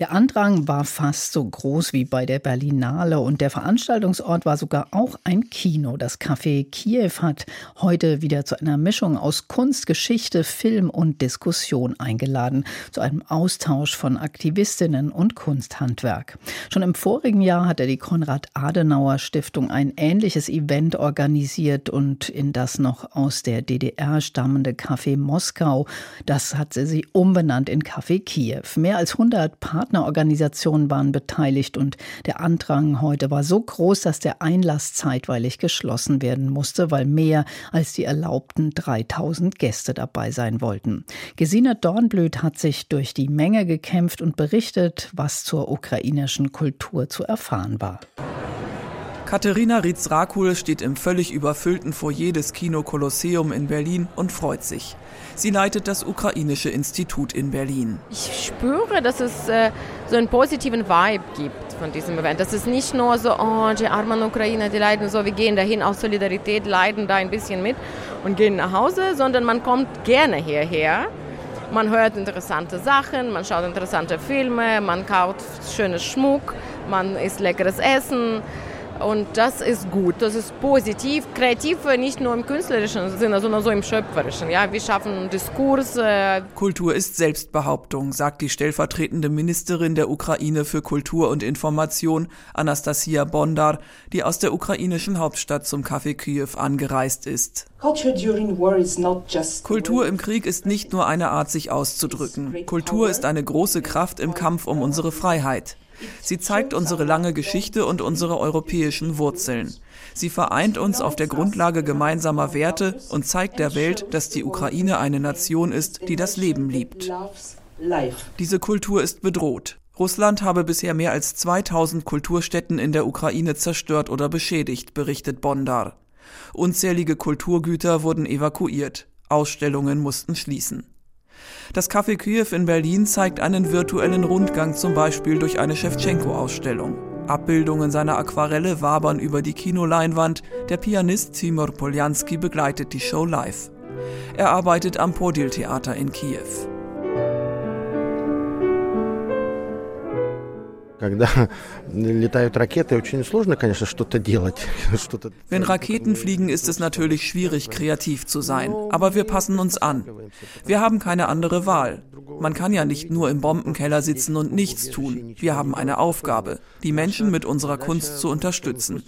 der Andrang war fast so groß wie bei der Berlinale und der Veranstaltungsort war sogar auch ein Kino. Das Café Kiew hat heute wieder zu einer Mischung aus Kunst, Geschichte, Film und Diskussion eingeladen, zu einem Austausch von Aktivistinnen und Kunsthandwerk. Schon im vorigen Jahr hatte die Konrad-Adenauer-Stiftung ein ähnliches Event organisiert und in das noch aus der DDR stammende Café Moskau, das hat sie umbenannt in Café Kiew. Mehr als 100 Partner Partnerorganisationen waren beteiligt und der Andrang heute war so groß, dass der Einlass zeitweilig geschlossen werden musste, weil mehr als die erlaubten 3000 Gäste dabei sein wollten. Gesine Dornblüt hat sich durch die Menge gekämpft und berichtet, was zur ukrainischen Kultur zu erfahren war. Katharina Ritz-Rakul steht im völlig überfüllten Foyer des Kino Kolosseum in Berlin und freut sich. Sie leitet das Ukrainische Institut in Berlin. Ich spüre, dass es äh, so einen positiven Vibe gibt von diesem Event. Das ist nicht nur so, oh, die armen Ukrainer, die leiden so, wir gehen dahin aus Solidarität, leiden da ein bisschen mit und gehen nach Hause, sondern man kommt gerne hierher. Man hört interessante Sachen, man schaut interessante Filme, man kauft schönes Schmuck, man isst leckeres Essen. Und das ist gut, das ist positiv, kreativ nicht nur im künstlerischen Sinne, sondern so im schöpferischen. Ja, wir schaffen Diskurs. Kultur ist Selbstbehauptung, sagt die stellvertretende Ministerin der Ukraine für Kultur und Information, Anastasia Bondar, die aus der ukrainischen Hauptstadt zum Café Kiew angereist ist. Kultur im Krieg ist nicht nur eine Art, sich auszudrücken. Kultur ist eine große Kraft im Kampf um unsere Freiheit. Sie zeigt unsere lange Geschichte und unsere europäischen Wurzeln. Sie vereint uns auf der Grundlage gemeinsamer Werte und zeigt der Welt, dass die Ukraine eine Nation ist, die das Leben liebt. Diese Kultur ist bedroht. Russland habe bisher mehr als 2000 Kulturstätten in der Ukraine zerstört oder beschädigt, berichtet Bondar. Unzählige Kulturgüter wurden evakuiert. Ausstellungen mussten schließen. Das Café Kiew in Berlin zeigt einen virtuellen Rundgang zum Beispiel durch eine Schewtschenko-Ausstellung. Abbildungen seiner Aquarelle wabern über die Kinoleinwand. Der Pianist Timur Poljanski begleitet die Show live. Er arbeitet am Podil-Theater in Kiew. Wenn Raketen fliegen, ist es natürlich schwierig, kreativ zu sein. Aber wir passen uns an. Wir haben keine andere Wahl. Man kann ja nicht nur im Bombenkeller sitzen und nichts tun. Wir haben eine Aufgabe, die Menschen mit unserer Kunst zu unterstützen.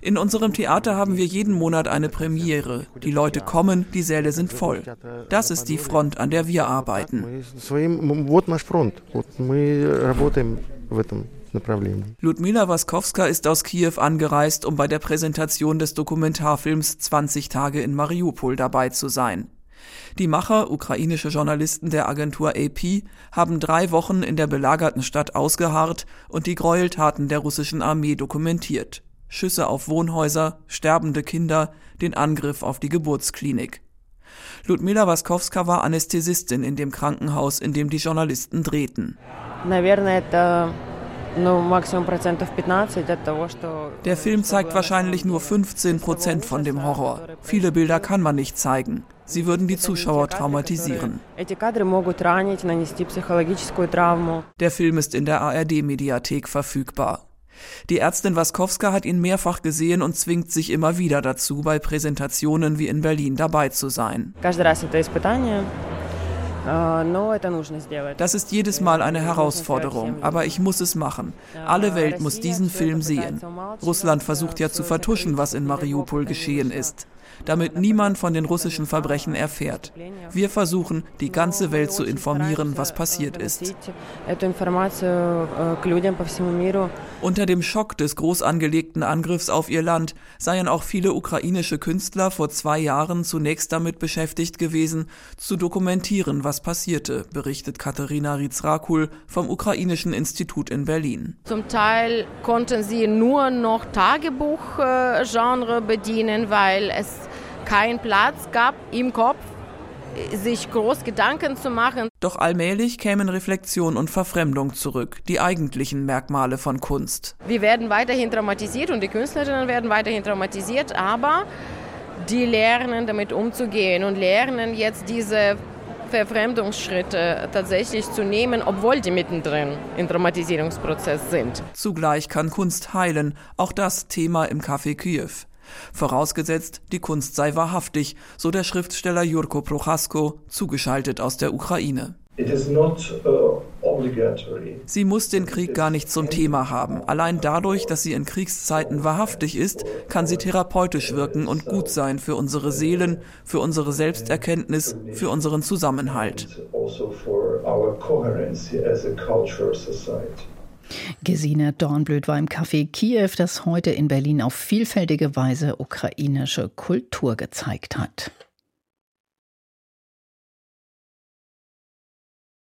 In unserem Theater haben wir jeden Monat eine Premiere. Die Leute kommen, die Säle sind voll. Das ist die Front, an der wir arbeiten в этом направлении. Ludmila Waskowska ist aus Kiew angereist, um bei der Präsentation des Dokumentarfilms 20 Tage in Mariupol dabei zu sein. Die Macher, ukrainische Journalisten der Agentur AP, haben drei Wochen in der belagerten Stadt ausgeharrt und die Gräueltaten der russischen Armee dokumentiert. Schüsse auf Wohnhäuser, sterbende Kinder, den Angriff auf die Geburtsklinik. Ludmila Waskowska war Anästhesistin in dem Krankenhaus, in dem die Journalisten drehten. Der Film zeigt wahrscheinlich nur 15 Prozent von dem Horror. Viele Bilder kann man nicht zeigen. Sie würden die Zuschauer traumatisieren. Der Film ist in der ARD-Mediathek verfügbar. Die Ärztin Waskowska hat ihn mehrfach gesehen und zwingt sich immer wieder dazu, bei Präsentationen wie in Berlin dabei zu sein. Das ist jedes Mal eine Herausforderung, aber ich muss es machen. Alle Welt muss diesen Film sehen. Russland versucht ja zu vertuschen, was in Mariupol geschehen ist damit niemand von den russischen Verbrechen erfährt. Wir versuchen, die ganze Welt zu informieren, was passiert ist. Unter dem Schock des groß angelegten Angriffs auf ihr Land seien auch viele ukrainische Künstler vor zwei Jahren zunächst damit beschäftigt gewesen, zu dokumentieren, was passierte, berichtet Katharina Rizrakul vom Ukrainischen Institut in Berlin. Zum Teil konnten sie nur noch Tagebuchgenre bedienen, weil es keinen Platz gab im Kopf, sich groß Gedanken zu machen. Doch allmählich kämen Reflexion und Verfremdung zurück, die eigentlichen Merkmale von Kunst. Wir werden weiterhin traumatisiert und die Künstlerinnen werden weiterhin traumatisiert, aber die lernen, damit umzugehen und lernen jetzt diese Verfremdungsschritte tatsächlich zu nehmen, obwohl die mittendrin im Traumatisierungsprozess sind. Zugleich kann Kunst heilen, auch das Thema im Café Kiew. Vorausgesetzt, die Kunst sei wahrhaftig, so der Schriftsteller Jurko Prochasko, zugeschaltet aus der Ukraine. Uh, sie muss den Krieg gar nicht zum Thema haben. Allein dadurch, dass sie in Kriegszeiten wahrhaftig ist, kann sie therapeutisch wirken und gut sein für unsere Seelen, für unsere Selbsterkenntnis, für unseren Zusammenhalt. Gesine Dornblöd war im Café Kiew, das heute in Berlin auf vielfältige Weise ukrainische Kultur gezeigt hat.